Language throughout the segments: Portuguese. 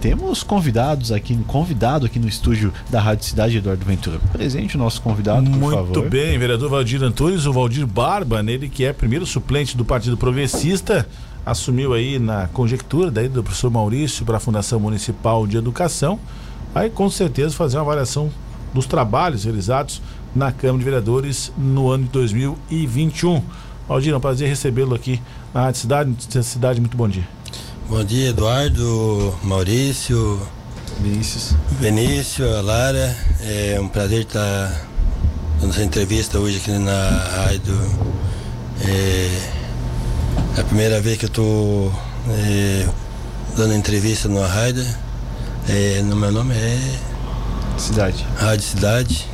temos convidados aqui, convidado aqui no estúdio da Rádio Cidade, Eduardo Ventura. Presente o nosso convidado, por Muito favor. bem, vereador Valdir Antunes, o Valdir Barba, nele que é primeiro suplente do Partido Progressista, assumiu aí na conjectura daí do professor Maurício para a Fundação Municipal de Educação, aí com certeza fazer uma avaliação dos trabalhos realizados na Câmara de Vereadores no ano de 2021. Valdir, é um prazer recebê-lo aqui na Rádio Cidade. Cidade, muito bom dia. Bom dia, Eduardo, Maurício, Vinícius. Benício, a Lara. É um prazer estar dando essa entrevista hoje aqui na rádio. É a primeira vez que eu estou é, dando entrevista na rádio. É, no meu nome é Cidade. Rádio Cidade.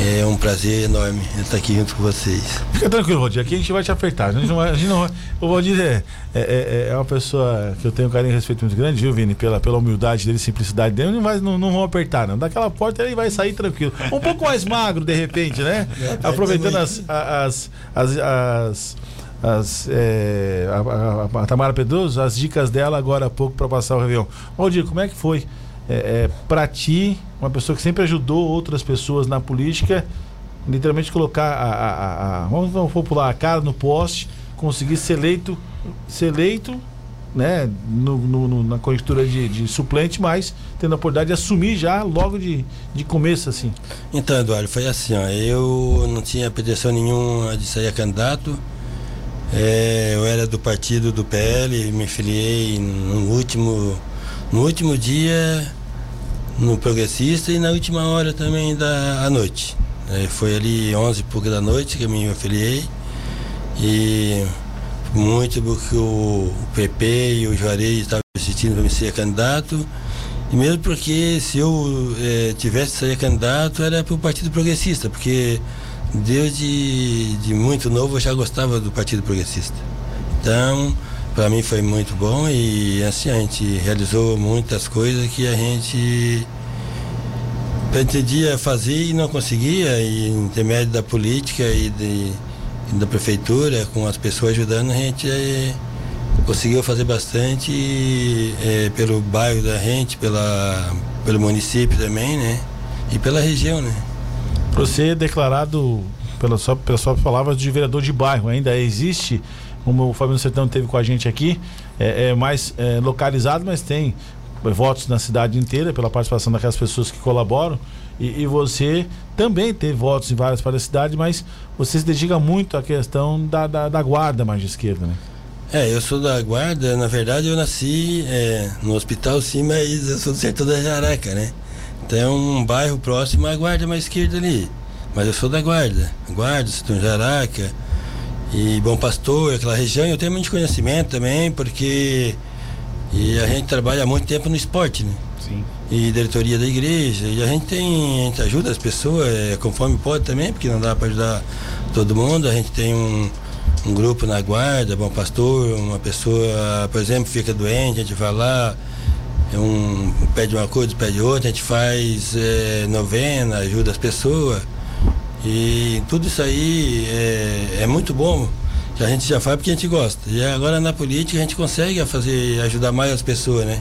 É um prazer enorme estar aqui junto com vocês. Fica tranquilo, Valdir. Aqui a gente vai te apertar. A gente não vai, a gente não vai- O Valdir é, é, é- é uma pessoa que eu tenho um carinho e respeito muito grande, viu, Vini? Pela, pela humildade dele, simplicidade dele. Não, vai, não, não vão apertar, não. Daquela porta ele vai sair tranquilo. Um pouco mais magro, de repente, né? Aproveitando as. as, as, as as, é, a, a- a Tamara Pedroso, as dicas dela agora há pouco para passar o Réveillon. Valdir, como é que foi é, é, para ti, uma pessoa que sempre ajudou outras pessoas na política, literalmente colocar a, a, a- vamos, vamos popular a cara no poste, conseguir ser eleito, ser eleito, né, no- no- na conjuntura de, de suplente, mas tendo a oportunidade de assumir já logo de, de começo assim. Então, Eduardo, foi assim, ó, eu não tinha pretensão nenhuma de sair candidato. É, eu era do partido do PL, me filiei no último, no último dia no Progressista e na última hora também da noite. É, foi ali 11 e pouco da noite que eu me afiliei e muito porque o, o PP e o Juarez estavam insistindo para me ser candidato. E mesmo porque se eu eh, tivesse sair candidato era para o Partido Progressista, porque desde de muito novo eu já gostava do Partido Progressista. Então, para mim foi muito bom e assim a gente realizou muitas coisas que a gente pretendia fazer e não conseguia, e intermédio da política e, de, e da prefeitura, com as pessoas ajudando, a gente eh, conseguiu fazer bastante eh, pelo bairro da gente, pela, pelo município também, né? E pela região, né? Você é declarado, pela sua, pelas suas de vereador de bairro. Ainda existe, como o Fabiano Sertão teve com a gente aqui, é, é mais é, localizado, mas tem votos na cidade inteira pela participação daquelas pessoas que colaboram. E, e você também teve votos em várias partes da cidade, mas você se dedica muito à questão da, da, da guarda mais de esquerda, né? É, eu sou da guarda, na verdade eu nasci é, no hospital sim, mas eu sou do sertão da Jaraca, né? Então é um bairro próximo à guarda mais esquerda ali. Mas eu sou da guarda. Guarda, sertão Jaraca e Bom Pastor, aquela região, eu tenho muito conhecimento também, porque e a gente trabalha há muito tempo no esporte, né? Sim. e diretoria da igreja. E a gente tem, a gente ajuda as pessoas é, conforme pode também, porque não dá para ajudar todo mundo. A gente tem um, um grupo na guarda, bom pastor, uma pessoa, por exemplo, fica doente, a gente vai lá, é um, pede uma coisa, pede outra, a gente faz é, novena, ajuda as pessoas. E tudo isso aí é, é muito bom. Que a gente já faz porque a gente gosta. E agora na política a gente consegue fazer, ajudar mais as pessoas, né?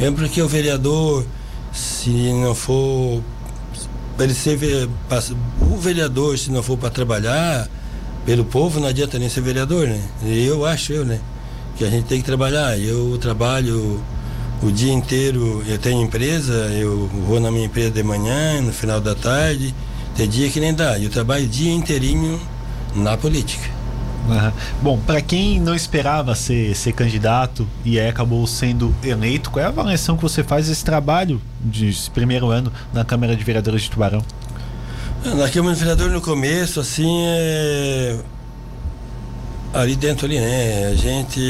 Mesmo porque o vereador, se não for. pra Ele ser, o vereador, se não for para trabalhar pelo povo, não adianta nem ser vereador, né? Eu acho, eu, né? Que a gente tem que trabalhar. Eu trabalho o dia inteiro, eu tenho empresa, eu vou na minha empresa de manhã, no final da tarde. Tem dia que nem dá. Eu trabalho dia inteirinho na política. Aham. Bom, para quem não esperava ser, ser candidato e aí acabou sendo eleito, qual é a avaliação que você faz desse trabalho de esse primeiro ano na Câmara de Vereadores de Tubarão? Na Câmara de Vereador no começo, assim, é... ali dentro ali, né? A gente.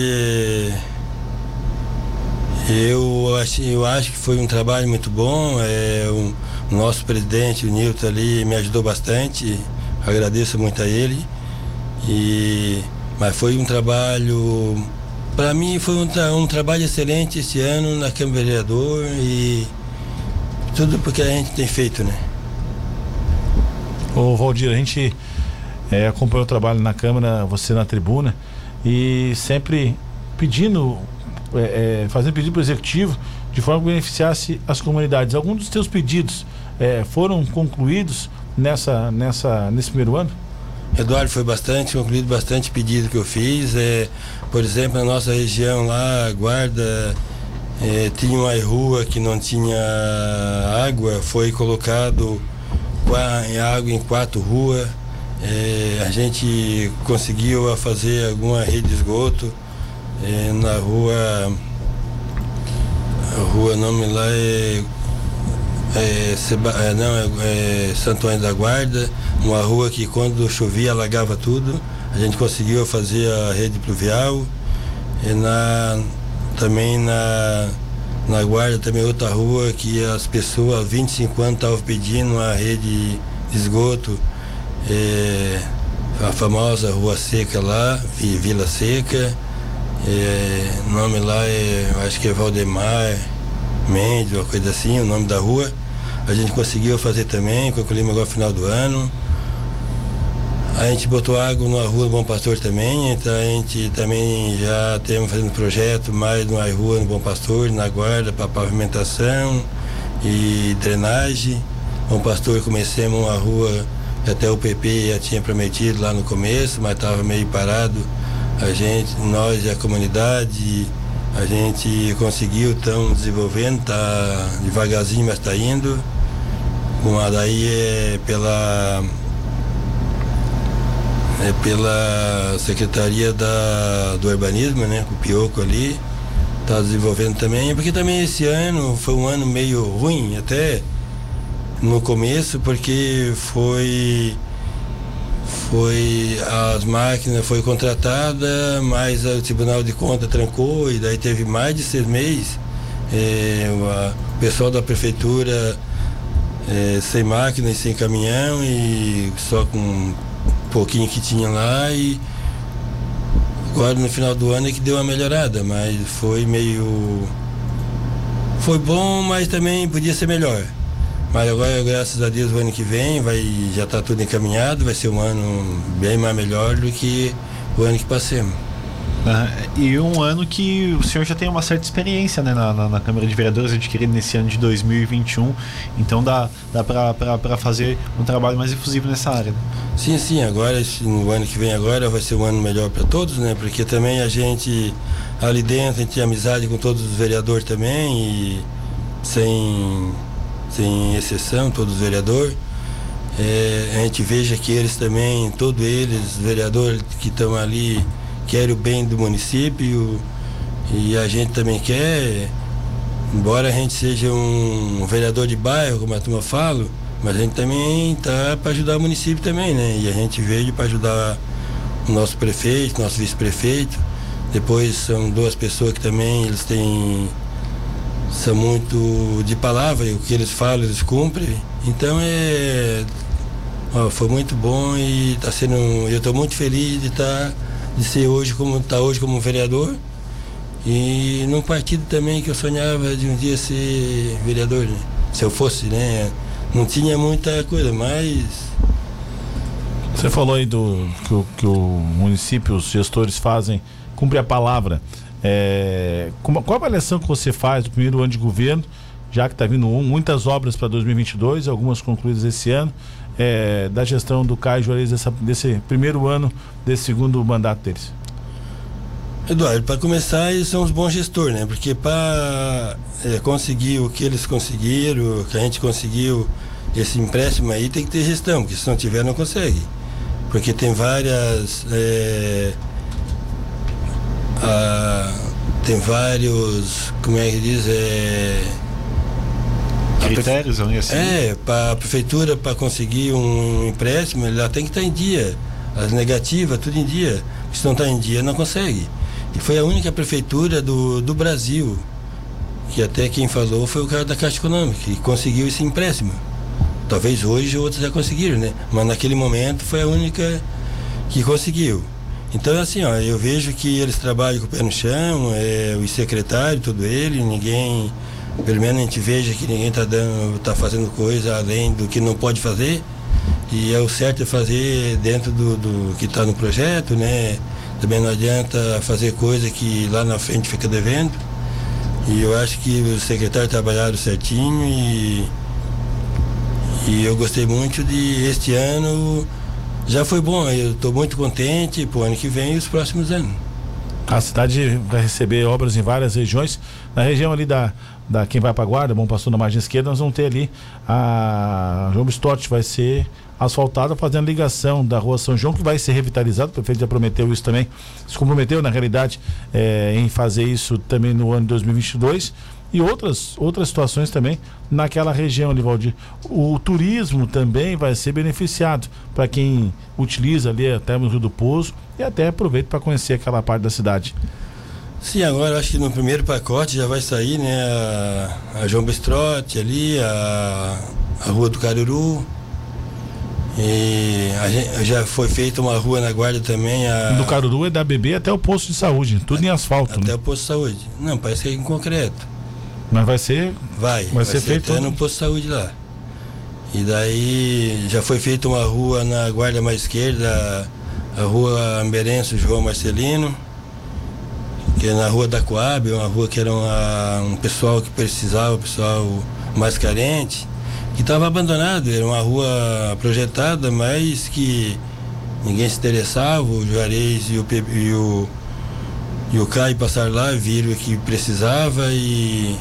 Eu acho, eu acho que foi um trabalho muito bom. É, o nosso presidente, o Nilton ali, me ajudou bastante. Agradeço muito a ele. E, mas foi um trabalho. Para mim foi um, tra- um trabalho excelente esse ano na Câmara Vereador e tudo porque a gente tem feito, né? Ô Valdir, a gente é, acompanhou o trabalho na Câmara, você na tribuna, e sempre pedindo é, é, fazendo pedido para o executivo de forma que beneficiasse as comunidades. Alguns dos teus pedidos é, foram concluídos nessa, nessa, nesse primeiro ano? Eduardo, foi bastante, concluído bastante pedido que eu fiz. É, por exemplo, na nossa região lá, guarda, é, tinha uma rua que não tinha água, foi colocado água em quatro ruas. É, a gente conseguiu fazer alguma rede de esgoto é, na rua. Rua nome lá é, é, Seba, é, não, é, é Santo Antônio da Guarda, uma rua que quando chovia alagava tudo. A gente conseguiu fazer a rede pluvial. E na, também na, na Guarda também outra rua que as pessoas há 25 anos estavam pedindo a rede de esgoto é, a famosa Rua Seca lá, Vila Seca. É, o nome lá é, acho que é Valdemar Mendes, uma coisa assim, o nome da rua. A gente conseguiu fazer também, concluímos agora no final do ano. A gente botou água na rua do Bom Pastor também, então a gente também já temos fazendo projeto mais numa rua no Bom Pastor, na guarda, para pavimentação e drenagem. Bom Pastor comecemos uma rua até o PP já tinha prometido lá no começo, mas estava meio parado. A gente, nós e a comunidade, a gente conseguiu, estão desenvolvendo, está devagarzinho, mas está indo. Uma daí é pela é pela Secretaria da, do Urbanismo, né? O Pioco ali. Está desenvolvendo também, porque também esse ano foi um ano meio ruim, até no começo porque foi foi as máquinas foi contratada, mas o Tribunal de Contas trancou e daí teve mais de seis meses. É, o pessoal da prefeitura é, sem máquina e sem caminhão e só com um pouquinho que tinha lá e agora no final do ano é que deu uma melhorada, mas foi meio. Foi bom, mas também podia ser melhor. Mas agora, graças a Deus, o ano que vem vai, já está tudo encaminhado, vai ser um ano bem mais melhor do que o ano que passemos. Uh, e um ano que o senhor já tem uma certa experiência né, na, na, na, Câmara de Vereadores adquirido nesse ano de 2021, então dá, dá para fazer um trabalho mais efusivo nessa área. Né? Sim, sim, agora, no ano que vem agora vai ser um ano melhor para todos, né? Porque também a gente ali dentro a gente tem amizade com todos os vereadores também e sem sem exceção, todos os vereadores. É, a gente veja que eles também, todos eles, vereadores que estão ali, querem o bem do município e a gente também quer, embora a gente seja um vereador de bairro, como a turma fala, mas a gente também está para ajudar o município também, né? E a gente veio para ajudar o nosso prefeito, nosso vice-prefeito. Depois são duas pessoas que também eles têm são muito de palavra, o que eles falam, eles cumprem. Então é. Ó, foi muito bom e está sendo. Eu estou muito feliz de estar. Tá, de ser hoje como tá hoje como vereador. E num partido também que eu sonhava de um dia ser vereador, né? Se eu fosse, né? Não tinha muita coisa, mas. Você falou aí do que que o município, os gestores fazem, cumpre a palavra. É, qual a avaliação que você faz do primeiro ano de governo, já que está vindo muitas obras para 2022, algumas concluídas esse ano, é, da gestão do Caio Juarez dessa, desse primeiro ano, desse segundo mandato deles? Eduardo, para começar, eles são os bons gestores, né? Porque para é, conseguir o que eles conseguiram, que a gente conseguiu, esse empréstimo aí tem que ter gestão, porque se não tiver, não consegue. Porque tem várias. Ah, tem vários, como é que diz, é, critérios, assim. É, para a prefeitura para conseguir um empréstimo, ela tem que estar tá em dia. As negativas, tudo em dia. Se não está em dia, não consegue. E foi a única prefeitura do, do Brasil, que até quem falou foi o cara da Caixa Econômica, que conseguiu esse empréstimo. Talvez hoje outros já conseguiram, né? Mas naquele momento foi a única que conseguiu. Então, assim, ó, eu vejo que eles trabalham com o pé no chão, é, os secretários, tudo ele, ninguém, pelo menos a gente veja que ninguém está tá fazendo coisa além do que não pode fazer. E é o certo é fazer dentro do, do que está no projeto, né? Também não adianta fazer coisa que lá na frente fica devendo. E eu acho que os secretários trabalharam certinho e, e eu gostei muito de este ano. Já foi bom, eu estou muito contente para o ano que vem e os próximos anos. A cidade vai receber obras em várias regiões. Na região ali da, da quem vai para a guarda, bom passou na margem esquerda, nós vamos ter ali a João Stott vai ser asfaltada fazendo ligação da rua São João que vai ser revitalizado, o prefeito já prometeu isso também, se comprometeu na realidade é, em fazer isso também no ano de 2022 e outras outras situações também naquela região ali, Valdir. O turismo também vai ser beneficiado para quem utiliza ali até no Rio do Poço e até aproveita para conhecer aquela parte da cidade. Sim, agora acho que no primeiro pacote já vai sair, né, a, a João Bestrote ali, a, a Rua do Caruru. E gente, já foi feita uma rua na guarda também. A, do Caruru é da BB até o posto de saúde, tudo em asfalto. Até né? o posto de saúde. Não, parece que é em concreto. Mas vai ser. Vai, vai, vai ser, ser feito. Até no posto de saúde lá. E daí já foi feita uma rua na guarda mais esquerda, a rua Amberenço João Marcelino que é na rua da Coab, uma rua que era uma, um pessoal que precisava, o pessoal mais carente, que estava abandonado, era uma rua projetada, mas que ninguém se interessava, o Juarez e o, e o, e o Caio passaram lá, viram que precisava e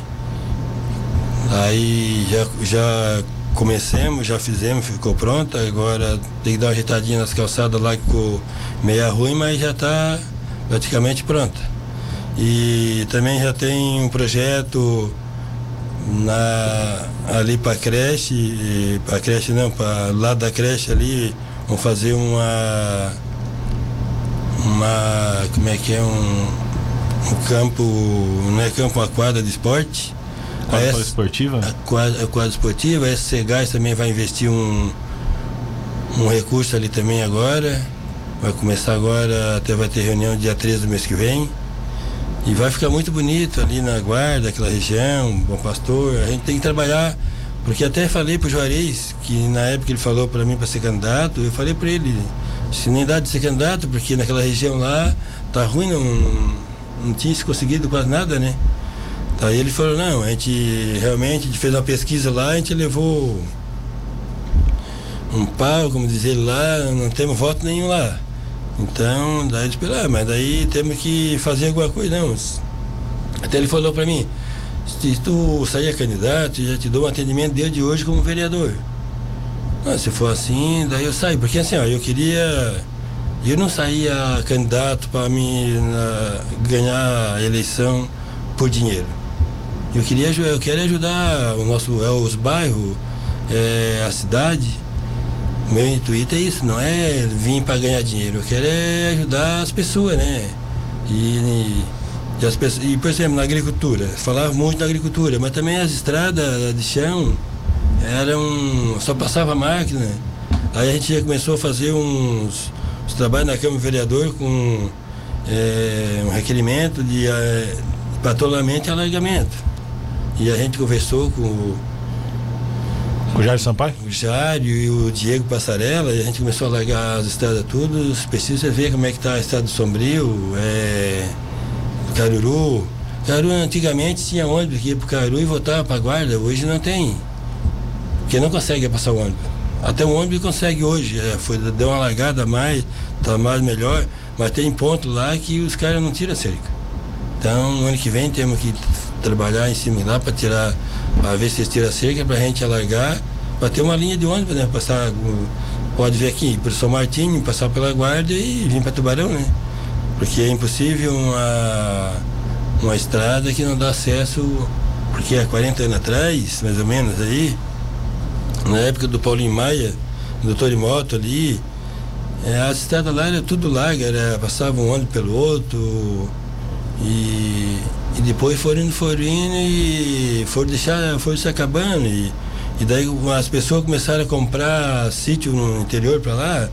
aí já, já comecemos, já fizemos, ficou pronta, agora tem que dar uma ajeitadinha nas calçadas lá que ficou meia ruim, mas já está praticamente pronta. E também já tem um projeto na, ali para creche, para creche não, para lá da creche ali, vão fazer uma uma como é que é um, um campo, não é campo, uma quadra de esporte. Quadra a esportiva? A quadra, a quadra esportiva, a SC Gás também vai investir um, um recurso ali também agora. Vai começar agora, até vai ter reunião dia 13 do mês que vem. E vai ficar muito bonito ali na guarda, aquela região, Bom Pastor. A gente tem que trabalhar, porque até falei pro Juarez, que na época ele falou para mim para ser candidato, eu falei para ele, se nem dá de ser candidato, porque naquela região lá tá ruim, não, não tinha se conseguido quase nada, né? Aí ele falou, não, a gente realmente fez uma pesquisa lá, a gente levou um pau, como dizer lá, não temos voto nenhum lá. Então, daí ele falou, ah, mas daí temos que fazer alguma coisa, não. Até ele falou para mim, se tu sair candidato, já te dou um atendimento desde hoje como vereador. Ah, se for assim, daí eu saio, porque assim, ó, eu queria. Eu não saía candidato para me ganhar a eleição por dinheiro. Eu queria eu quero ajudar o nosso, é, os bairros, é, a cidade meu intuito é isso, não é vir para ganhar dinheiro. Eu quero é ajudar as pessoas, né? E, e, as pessoas, e, por exemplo, na agricultura, falava muito da agricultura, mas também as estradas de chão eram. só passava máquina. Aí a gente já começou a fazer uns, uns trabalhos na Câmara Vereador com é, um requerimento de é, e alargamento. E a gente conversou com o Jair Sampaio? O Jair e o Diego Passarela, e a gente começou a largar as estradas tudo. Precisa ver como é que está a estrada do Sombrio, é, Caruru. Caruru antigamente tinha ônibus que ia pro Caruru e voltava para Guarda, hoje não tem. Porque não consegue passar o ônibus. Até o ônibus consegue hoje, é, foi, deu uma largada a mais, tá mais melhor, mas tem ponto lá que os caras não tiram a cerca. Então, no ano que vem temos que trabalhar em cima lá para tirar para ver se eles tiram a cerca para a gente alargar, para ter uma linha de ônibus, né? Passar, pode vir aqui para São Martinho, passar pela guarda e vir para Tubarão, né? Porque é impossível uma, uma estrada que não dá acesso, porque há 40 anos atrás, mais ou menos aí, na época do Paulinho Maia, do Torimoto ali, é, as estradas lá era tudo larga, era, passava um ônibus pelo outro e e depois foram indo, foram indo e foram deixar, foram se acabando. E, e daí as pessoas começaram a comprar sítio no interior para lá.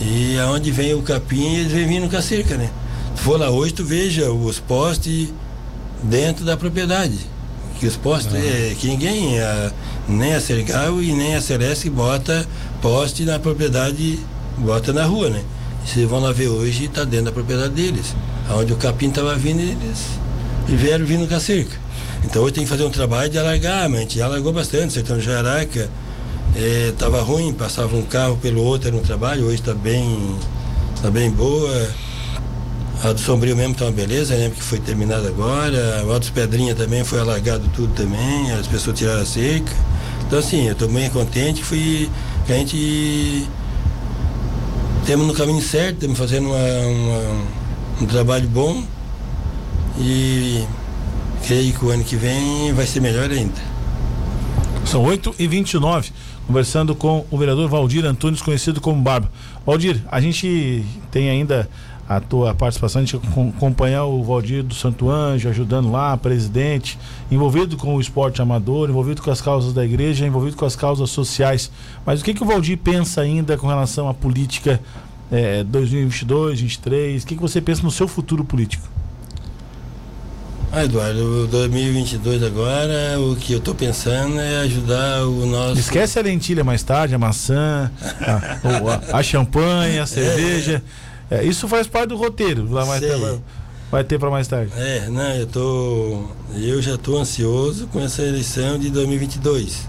E aonde vem o capim, eles vêm vindo com a cerca, né? Se for lá hoje, tu veja os postes dentro da propriedade. Que os postes, uhum. é, que ninguém, a, nem a Sergal e nem a Celeste bota poste na propriedade, bota na rua, né? Vocês vão lá ver hoje, está dentro da propriedade deles. Aonde o capim estava vindo, eles e vieram vindo com a cerca. Então hoje tem que fazer um trabalho de alargar, mas a gente alargou bastante, sertão de Jaraca. Estava é, ruim, passava um carro pelo outro no trabalho, hoje está bem, tá bem boa. A do Sombrio mesmo está uma beleza, né? Porque foi terminada agora. O Altos Pedrinha também foi alargado tudo também, as pessoas tiraram a cerca. Então assim, eu estou bem contente que, fui, que a gente temos no caminho certo, estamos fazendo uma, uma, um trabalho bom e creio que o ano que vem vai ser melhor ainda. São 8 e 29 conversando com o vereador Valdir Antunes, conhecido como Barba. Valdir, a gente tem ainda a tua participação, a gente acompanhar o Valdir do Santo Anjo, ajudando lá, presidente, envolvido com o esporte amador, envolvido com as causas da igreja, envolvido com as causas sociais. Mas o que, que o Valdir pensa ainda com relação à política é, 2022, 2023? O que, que você pensa no seu futuro político? Ah, Eduardo, 2022 agora, o que eu estou pensando é ajudar o nosso. Esquece a lentilha mais tarde, a maçã, a, a, a champanhe, a cerveja. É. É, isso faz parte do roteiro. Lá mais ter, vai ter para mais tarde. É, não, eu tô. Eu já estou ansioso com essa eleição de 2022.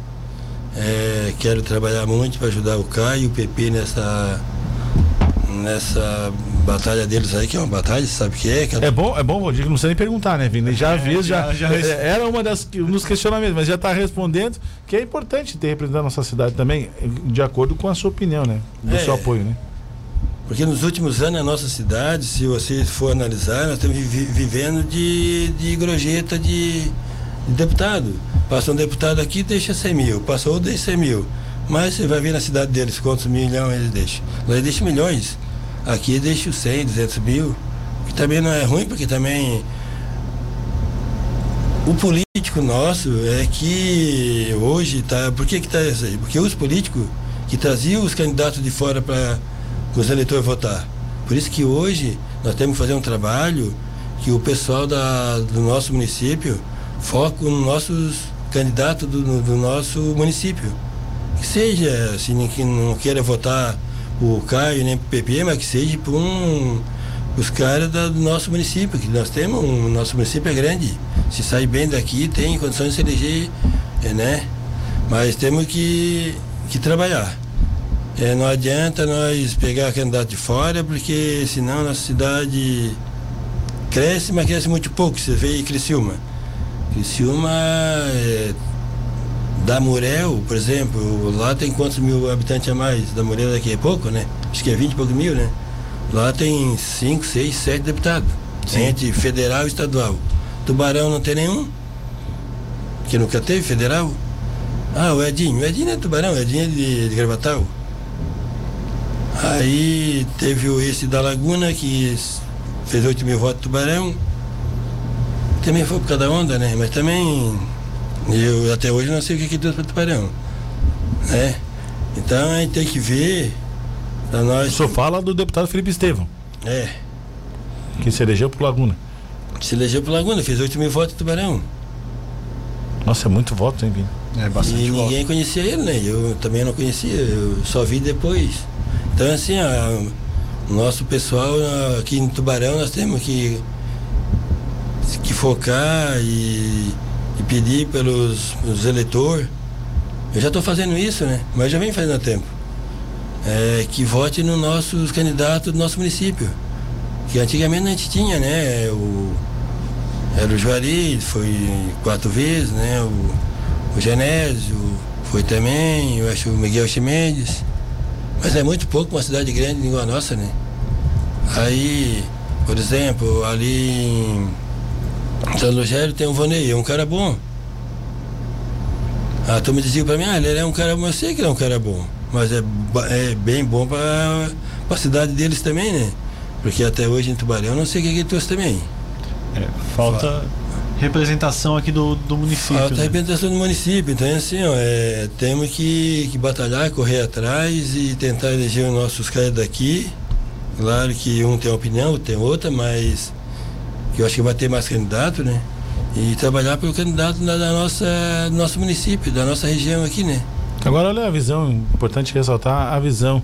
É, quero trabalhar muito para ajudar o Caio e o PP nessa nessa batalha deles aí, que é uma batalha, sabe o que é? Que é... é bom, é bom, Valdir, não precisa nem perguntar, né, Vini? Já é, já, já, já, é, era uma das nos questionamentos, mas já está respondendo que é importante ter representado a nossa cidade também, de acordo com a sua opinião, né? Do é, seu apoio, né? Porque nos últimos anos a nossa cidade, se você for analisar, nós estamos vivendo de, de grojeta de, de deputado. Passa um deputado aqui, deixa 100 mil. Passou outro, deixa 100 mil. Mas você vai ver na cidade deles quantos milhões eles deixam. Eles deixam milhões. Aqui deixa 100, 200 mil, que também não é ruim, porque também o político nosso é que hoje está. Por que está isso aí? Porque os políticos que traziam os candidatos de fora para os eleitores votar. Por isso que hoje nós temos que fazer um trabalho que o pessoal da, do nosso município foca nos nossos candidatos do, do nosso município. Que seja, assim, que não queira votar o Caio nem PP, mas que seja por um, os caras do nosso município, que nós temos, um, nosso município é grande. Se sai bem daqui, tem condições de se eleger, é, né? Mas temos que, que trabalhar. É, não adianta nós pegar candidato de fora, porque senão nossa cidade cresce, mas cresce muito pouco. Você vê Criciúma. Criciúma é, da Murel, por exemplo, lá tem quantos mil habitantes a mais? Da Murel daqui é pouco, né? Acho que é 20 e poucos mil, né? Lá tem 5, 6, 7 deputados. Sim. Entre federal e estadual. Tubarão não tem nenhum. Que nunca teve federal. Ah, o Edinho. O Edinho é tubarão, o Edinho é de, de Gravatal. Aí teve o esse da Laguna que fez 8 mil votos tubarão. Também foi por causa da onda, né? Mas também eu até hoje não sei o que, que Deus para Tubarão. Né? Então a gente tem que ver. Pra nós... O senhor fala do deputado Felipe Estevão. É. Que se elegeu pro Laguna. Se elegeu pro Laguna, fez 8 mil votos em Tubarão. Nossa, é muito voto, hein, Vini? É bastante E ninguém conhecia ele, né? Eu também não conhecia, eu só vi depois. Então, assim, o nosso pessoal aqui em Tubarão, nós temos que, que focar e e pedir pelos, pelos eleitores, eu já estou fazendo isso, né? Mas já vem fazendo há tempo. É, que vote nos nossos candidatos do nosso município. Que antigamente a gente tinha, né? O, era o Juari, foi quatro vezes, né? O, o Genésio foi também, eu acho o Miguel Chimendes. Mas é muito pouco uma cidade grande igual a nossa, né? Aí, por exemplo, ali em São Rogério tem um Vonei, é um cara bom. A turma dizia para mim, ah, ele é um cara bom, eu sei que ele é um cara bom, mas é, é bem bom para a cidade deles também, né? Porque até hoje em Tubarão eu não sei o que, ele trouxe também. É, falta representação aqui do, do município. Falta né? representação do município, então é assim, ó, é, temos que, que batalhar, correr atrás e tentar eleger os nossos caras daqui. Claro que um tem uma opinião, outro tem outra, mas que eu acho que vai ter mais candidato, né? E trabalhar pelo candidato da, da nossa, do nosso município, da nossa região aqui, né? Agora olha a visão, importante ressaltar a visão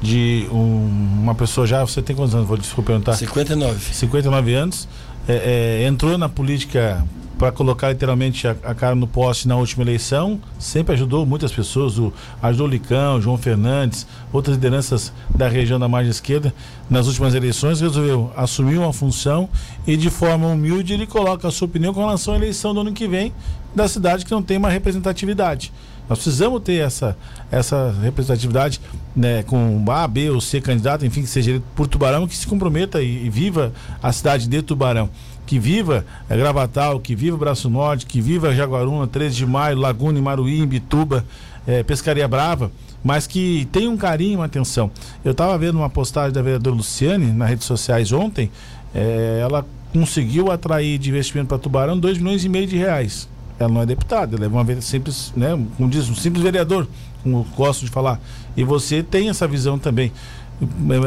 de um, uma pessoa já, você tem quantos anos? Vou desculpa perguntar. 59. 59 anos, é, é, entrou na política para colocar literalmente a, a, cara no poste na última eleição, sempre ajudou muitas pessoas, o, ajudou o Licão, João Fernandes, outras lideranças da região da margem esquerda, nas últimas eleições, resolveu assumir uma função e de forma humilde ele coloca a sua opinião com relação à eleição do ano que vem da cidade que não tem uma representatividade. Nós precisamos ter essa, essa representatividade né, com A, B ou C candidato, enfim, que seja por Tubarão, que se comprometa e, e viva a cidade de Tubarão que viva é, Gravatal, que viva Braço Norte, que viva Jaguaruna, 13 de Maio, Laguna, Maruí, Bituba, é, Pescaria Brava, mas que tenha um carinho, uma atenção. Eu estava vendo uma postagem da vereadora Luciane nas redes sociais ontem, é, ela conseguiu atrair de investimento para Tubarão 2 milhões e meio de reais. Ela não é deputada, ela é uma simples, né, como diz, um simples vereador, como gosto de falar. E você tem essa visão também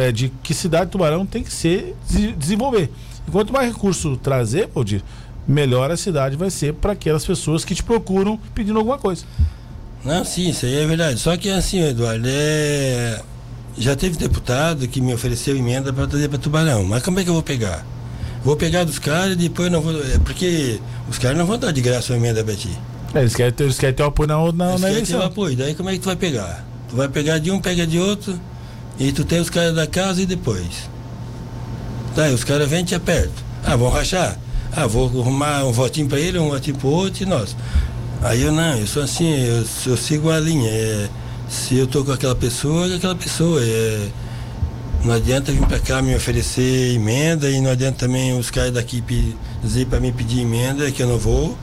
é, de que cidade Tubarão tem que ser desenvolver. E quanto mais recurso trazer, Valdir, melhor a cidade vai ser para aquelas pessoas que te procuram pedindo alguma coisa. Não, sim, isso aí é verdade. Só que assim, Eduardo, é... já teve deputado que me ofereceu emenda para trazer para Tubarão. Mas como é que eu vou pegar? Vou pegar dos caras e depois não vou. É porque os caras não vão dar de graça uma emenda para ti. É, eles querem ter, eles querem ter o apoio na, na, eles na eleição. Ter o apoio. Daí como é que tu vai pegar? Tu vai pegar de um, pega de outro, e tu tem os caras da casa e depois. Tá, os caras vêm e te apertam. Ah, vão rachar. Ah, vou arrumar um votinho para ele, um votinho para outro e nós. Aí eu não, eu sou assim, eu, eu sigo a linha. É, se eu tô com aquela pessoa, é aquela pessoa. É, não adianta vir para cá me oferecer emenda e não adianta também os caras daqui dizer para mim pedir emenda que eu não vou,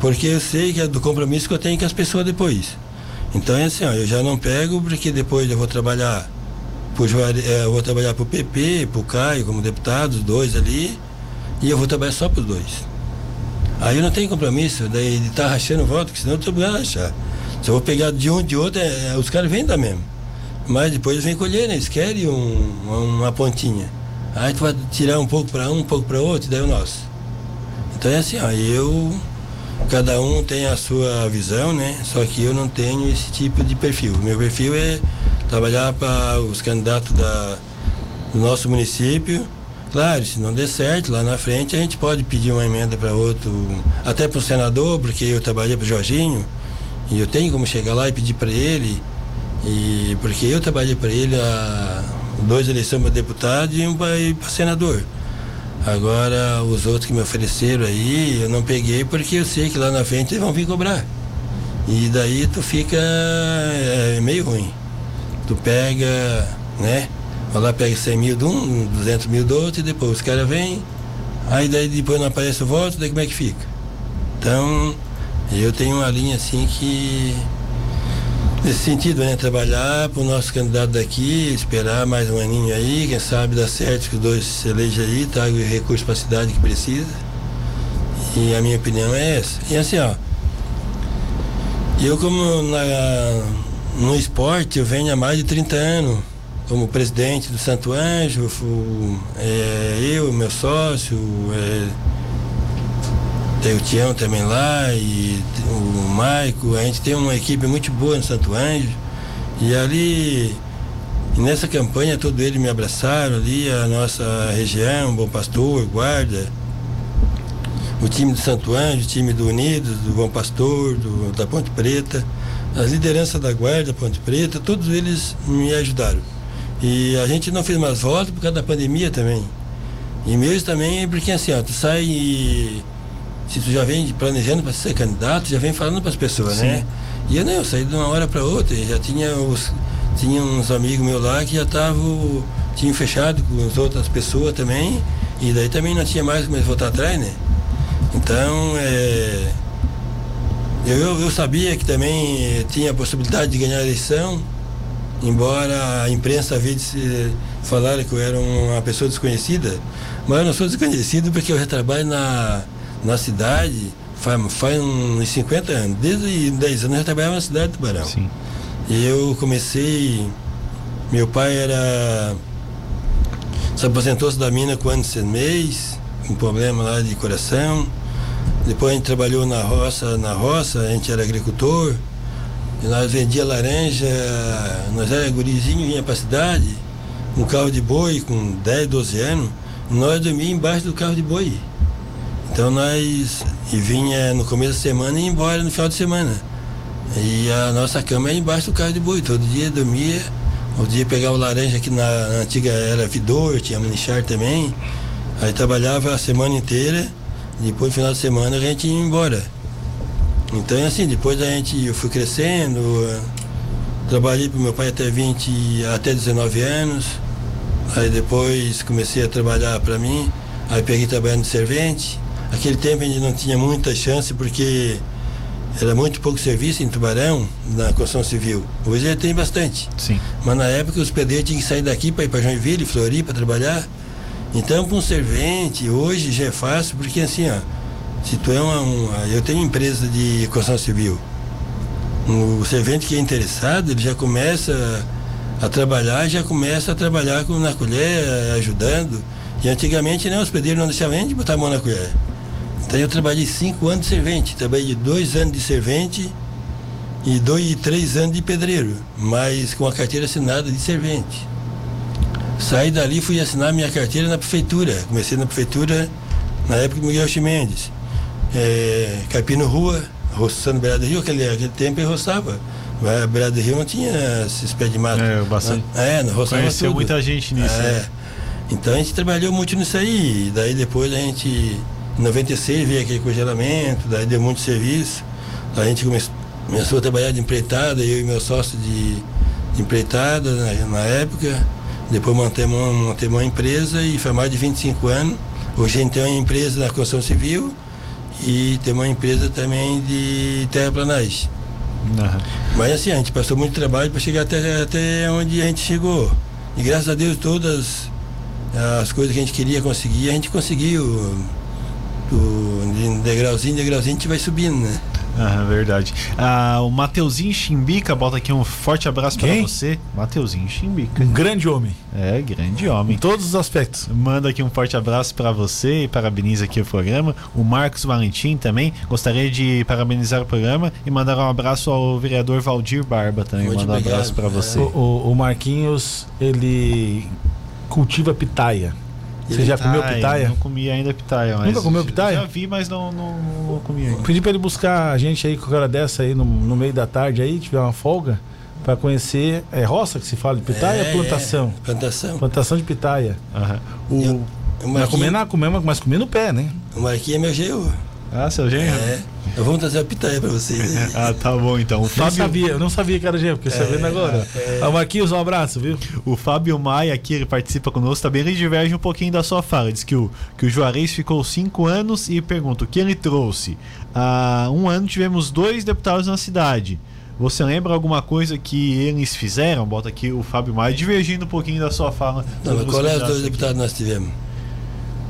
porque eu sei que é do compromisso que eu tenho com as pessoas depois. Então é assim, ó, eu já não pego porque depois eu vou trabalhar Pro é, eu vou trabalhar para o PP, para o Caio como deputado, os dois ali, e eu vou trabalhar só para os dois. Aí eu não tenho compromisso, daí de estar tá rachando voto, que senão eu estou obrigado rachar. Se eu vou pegar de um de outro, é, é, os caras vêm dar mesmo. Mas depois eles vêm colher, né? Eles querem um, uma, pontinha. Aí tu vai tirar um pouco para um, um pouco para outro, daí é o nosso. Então é assim, ó, eu. Cada um tem a sua visão, né? Só que eu não tenho esse tipo de perfil. Meu perfil é trabalhar para os candidatos da, do nosso município. Claro, se não der certo, lá na frente a gente pode pedir uma emenda para outro, até para o senador, porque eu trabalhei para o Jorginho, e eu tenho como chegar lá e pedir para ele, e porque eu trabalhei para ele a duas eleições para deputado e um para senador. Agora, os outros que me ofereceram aí, eu não peguei porque eu sei que lá na frente eles vão vir cobrar. E daí tu fica é, meio ruim tu pega, né? Vai lá, pega 100 mil de um, 200 mil do outro, e depois os caras vêm, aí daí depois não aparece o voto, daí como é que fica? Então, eu tenho uma linha assim que. Nesse sentido, né? Trabalhar para o nosso candidato daqui, esperar mais um aninho aí, quem sabe dá certo que os dois se elejam aí, traga o recurso para a cidade que precisa. E a minha opinião é essa. E assim, ó. Eu como na, no esporte eu venho há mais de 30 anos como presidente do Santo Anjo, fui, é, eu, meu sócio, é, tem o Tião também lá e o Maico, a gente tem uma equipe muito boa no Santo Anjo. E ali, nessa campanha, todos eles me abraçaram ali, a nossa região, Bom Pastor, Guarda, o time do Santo Anjo, o time do Unidos, do Bom Pastor, do, da Ponte Preta as lideranças da Guarda, Ponte Preta, todos eles me ajudaram. E a gente não fez mais voto por causa da pandemia também. E mesmo também porque assim, ó, tu sai e se tu já vem planejando para ser candidato, já vem falando para as pessoas, Sim. né? E eu não, eu saí de uma hora para outra, já tinha os tinha uns amigos meus lá que já estavam tinham fechado com as outras pessoas também, e daí também não tinha mais como voltar atrás, né? Então, é, eu, eu sabia que também tinha a possibilidade de ganhar a eleição, embora a imprensa se falar que eu era uma pessoa desconhecida, mas eu não sou desconhecido porque eu já trabalho na, na cidade faz, faz uns 50 anos. Desde 10 anos eu trabalhava na cidade do Tubarão. Sim. E eu comecei. Meu pai era. se aposentou-se da mina com anos de mês, com problema lá de coração. Depois a gente trabalhou na roça, na roça, a gente era agricultor. E nós vendia laranja, nós era gurizinho, vinha para a cidade, um carro de boi com 10, 12 anos. E nós dormíamos embaixo do carro de boi. Então nós e vinha no começo da semana e embora no final de semana. E a nossa cama era embaixo do carro de boi. Todo dia dormia. O dia pegava o laranja aqui na, na antiga era Vidor, tinha Manichar também. Aí trabalhava a semana inteira. Depois no final de semana a gente ia embora. Então assim, depois a gente eu fui crescendo, trabalhei para meu pai até 20, até 19 anos. Aí depois comecei a trabalhar para mim. Aí peguei trabalhando de servente. Aquele tempo a gente não tinha muita chance porque era muito pouco serviço em Tubarão, na construção civil. Hoje ele tem bastante. Sim. Mas na época os pedreiros tinham que sair daqui para ir para Joinville, Flori, para trabalhar. Então, para um servente, hoje já é fácil, porque assim, ó, se tu é uma, uma, Eu tenho empresa de construção civil. O servente que é interessado, ele já começa a trabalhar, já começa a trabalhar com, na colher, ajudando. E antigamente não, os pedreiros não deixavam nem de botar a mão na colher. Então eu trabalhei cinco anos de servente, trabalhei dois anos de servente e dois e três anos de pedreiro, mas com a carteira assinada de servente. Saí dali fui assinar minha carteira na prefeitura. Comecei na prefeitura na época do Miguel Chimendes. É, Capino Rua, roçando beira do rio, aquele, aquele tempo eu roçava. A beira do rio não tinha esses pés de mato. É, bastante. É, não roçava Conheceu tudo. muita gente nisso. É. né? Então a gente trabalhou muito nisso aí. Daí depois a gente, em 96, veio aquele congelamento, daí deu muito serviço. A gente come, começou a trabalhar de empreitada, eu e meu sócio de, de empreitada na, na época. Depois montamos, montamos uma empresa e foi mais de 25 anos. Hoje a gente tem uma empresa na construção civil e tem uma empresa também de terraplanagem. Aham. Mas assim, a gente passou muito trabalho para chegar até, até onde a gente chegou. E graças a Deus todas as coisas que a gente queria conseguir, a gente conseguiu. De degrauzinho em degrauzinho a gente vai subindo, né? Aham, verdade. Ah, o Mateuzinho Chimbica bota aqui um forte abraço para você. Mateuzinho Chimbica. Um grande homem. É, grande Em homem. todos os aspectos. Manda aqui um forte abraço para você e parabeniza aqui o programa. O Marcos Valentim também gostaria de parabenizar o programa e mandar um abraço ao vereador Valdir Barba também. Muito Manda um abraço para você. O, o- o Marquinhos, ele cultiva pitaia. Você já comeu pitaia? Não comi ainda pitaia. Mas Nunca comeu pitaia? Já vi, mas não, não, não comi ainda. Pedi pra ele buscar a gente aí com a hora dessa aí no, no meio da tarde aí, tiver uma folga, pra conhecer. É roça que se fala de pitaia É, ou plantação? é, plantação. Plantação de pitaia. Aham. O, Eu- o mas comer, na, comer, mas comer no pé, né? O Marquinhos é meu genro. Ah, seu genro? É. Eu vou trazer a pitaia pra vocês. aí. Ah, tá bom então. O Não Fábio, sabia, eu não sabia que era gêmeo, porque você tá vendo agora. Ah, Marquinhos, um abraço, viu? o Fábio Maia aqui, ele participa conosco também. Ele diverge um pouquinho da sua fala. Diz que o, que o Juarez ficou cinco anos e pergunta o que ele trouxe. Há um ano tivemos dois deputados na cidade. Você lembra alguma coisa que eles fizeram? Bota aqui o Fábio Maia, divergindo um pouquinho da sua fala. Não, mas qual é os dois deputados que nós tivemos?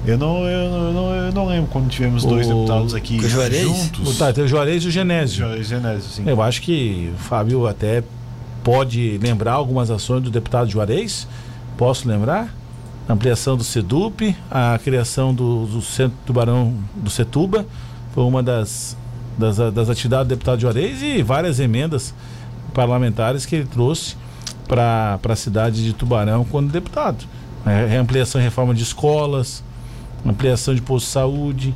Eu não, eu, não, eu não, lembro quando tivemos dois O- deputados aqui o Juarez? O, juntos. tá, tem o Juarez e o Genésio. Juarez Genésio, sim. Eu acho que o Fábio até pode lembrar algumas ações do deputado Juarez. Posso lembrar? Ampliação do SEDUP, a criação do, do Centro Tubarão do Setuba, foi uma das, das, das atividades do deputado Juarez e várias emendas parlamentares que ele trouxe para a cidade de Tubarão quando deputado. É, ampliação e reforma de escolas, ampliação de posto de saúde.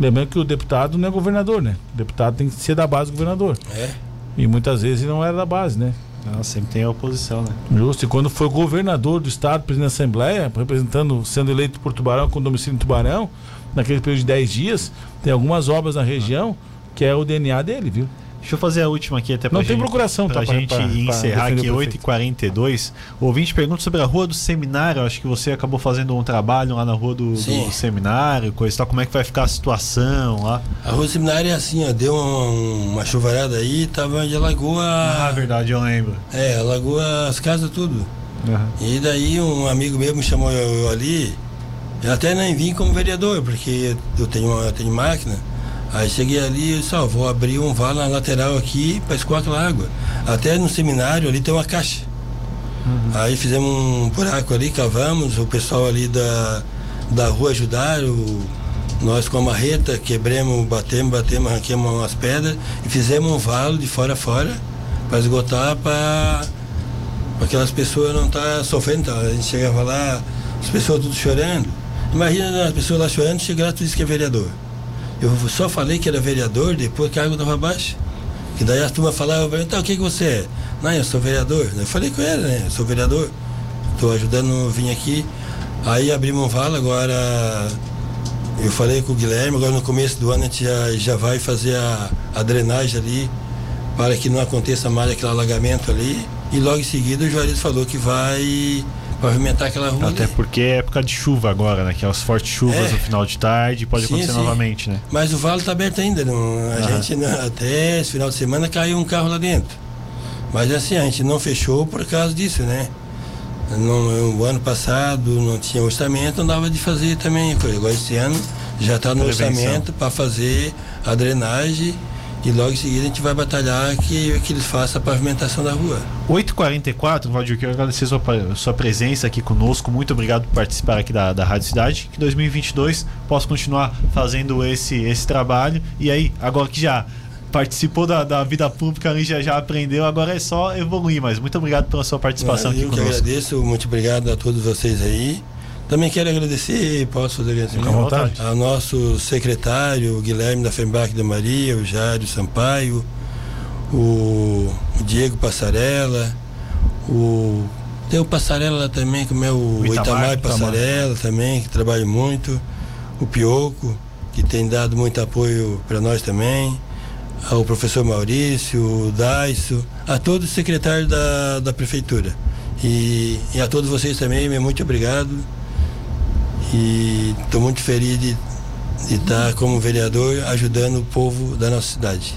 Lembrando que o deputado não é governador, né? O deputado tem que ser da base do governador. É? E muitas vezes ele não era da base, né? Ah, sempre tem a oposição, né? Justo. E quando foi governador do estado, presidente da Assembleia, representando, sendo eleito por Tubarão, com domicílio em Tubarão, naquele período de 10 dias, tem algumas obras na região que é o DNA dele, viu? Deixa eu fazer a última aqui até pra Não tem gente, procuração, pra tá, pra- gente pra- pra encerrar defender aqui, o prefeito. 8h42. O ouvinte pergunta sobre a rua do seminário. Acho que você acabou fazendo um trabalho lá na rua do, do seminário, coisa e tal. Como é que vai ficar a situação lá? A rua seminária é assim, ó, deu uma, uma chuvarada aí, tava e alagou Ah, a. verdade, eu lembro. É, alagou as casas tudo. E daí um amigo meu me chamou eu, eu ali, eu até nem vim como vereador, porque eu tenho, uma- eu tenho máquina. Aí cheguei ali e só vou abrir um valo na lateral aqui para escoar aquela água. Até no seminário ali tem uma caixa. Aí fizemos um buraco ali, cavamos, o pessoal ali da, da rua ajudaram, nós com a marreta quebramos, batemos, batemos, arranquemos umas pedras e fizemos um valo de fora a fora para esgotar para aquelas pessoas não estar tá sofrendo. Então, a gente chegava lá, as pessoas tudo chorando. Imagina as pessoas lá chorando, chega lá tu diz que é vereador. Eu só falei que era vereador depois que a água estava baixa. Que daí a turma falava, então o que, que você é? Não, eu sou vereador. Eu falei com ele, né? Eu sou vereador. Estou ajudando a vir aqui. Aí abrimos um vala, agora eu falei com o Guilherme, agora no começo do ano a gente já, já vai fazer a, a drenagem ali para que não aconteça mais aquele alagamento ali. E logo em seguida o Juarez falou que vai pavimentar aquela rua. Até ali. porque é época de chuva agora, né? Que é as fortes chuvas É. no final de tarde, pode Sim, acontecer sim. novamente, né? Mas o vale está aberto ainda. Não, a Aham. gente não- até esse final de semana caiu um carro lá dentro. Mas assim, a gente não fechou por causa disso, né? No, o ano passado não tinha orçamento, não dava de fazer também. Agora esse ano já está no Prevenção. orçamento para fazer a drenagem e logo em seguida a gente vai batalhar que, que eles façam a pavimentação da rua. 8h44, Valdir, quero agradecer sua, sua presença aqui conosco. Muito obrigado por participar aqui da, da Rádio Cidade. Que 2022 possa continuar fazendo esse, esse trabalho. E aí, agora que já participou da, da vida pública ali, já, já aprendeu, agora é só evoluir. Mas muito obrigado pela sua participação eu aqui que conosco. agradeço, muito obrigado a todos vocês aí. Também quero agradecer, posso? Fica à vontade. ao nosso secretário, o Guilherme da FEMBAC da Maria, o Jário Sampaio, o Diego Passarela, o. Tem o Passarela lá também, como é o, O Itamar, Itamar, Itamar. Passarela também, que trabalha muito, o Pioco, que tem dado muito apoio para nós também, ao professor Maurício, o Daiso, a todos os secretários da, da prefeitura. E, e a todos vocês também, muito obrigado. E estou muito feliz de, de estar como vereador ajudando o povo da nossa cidade.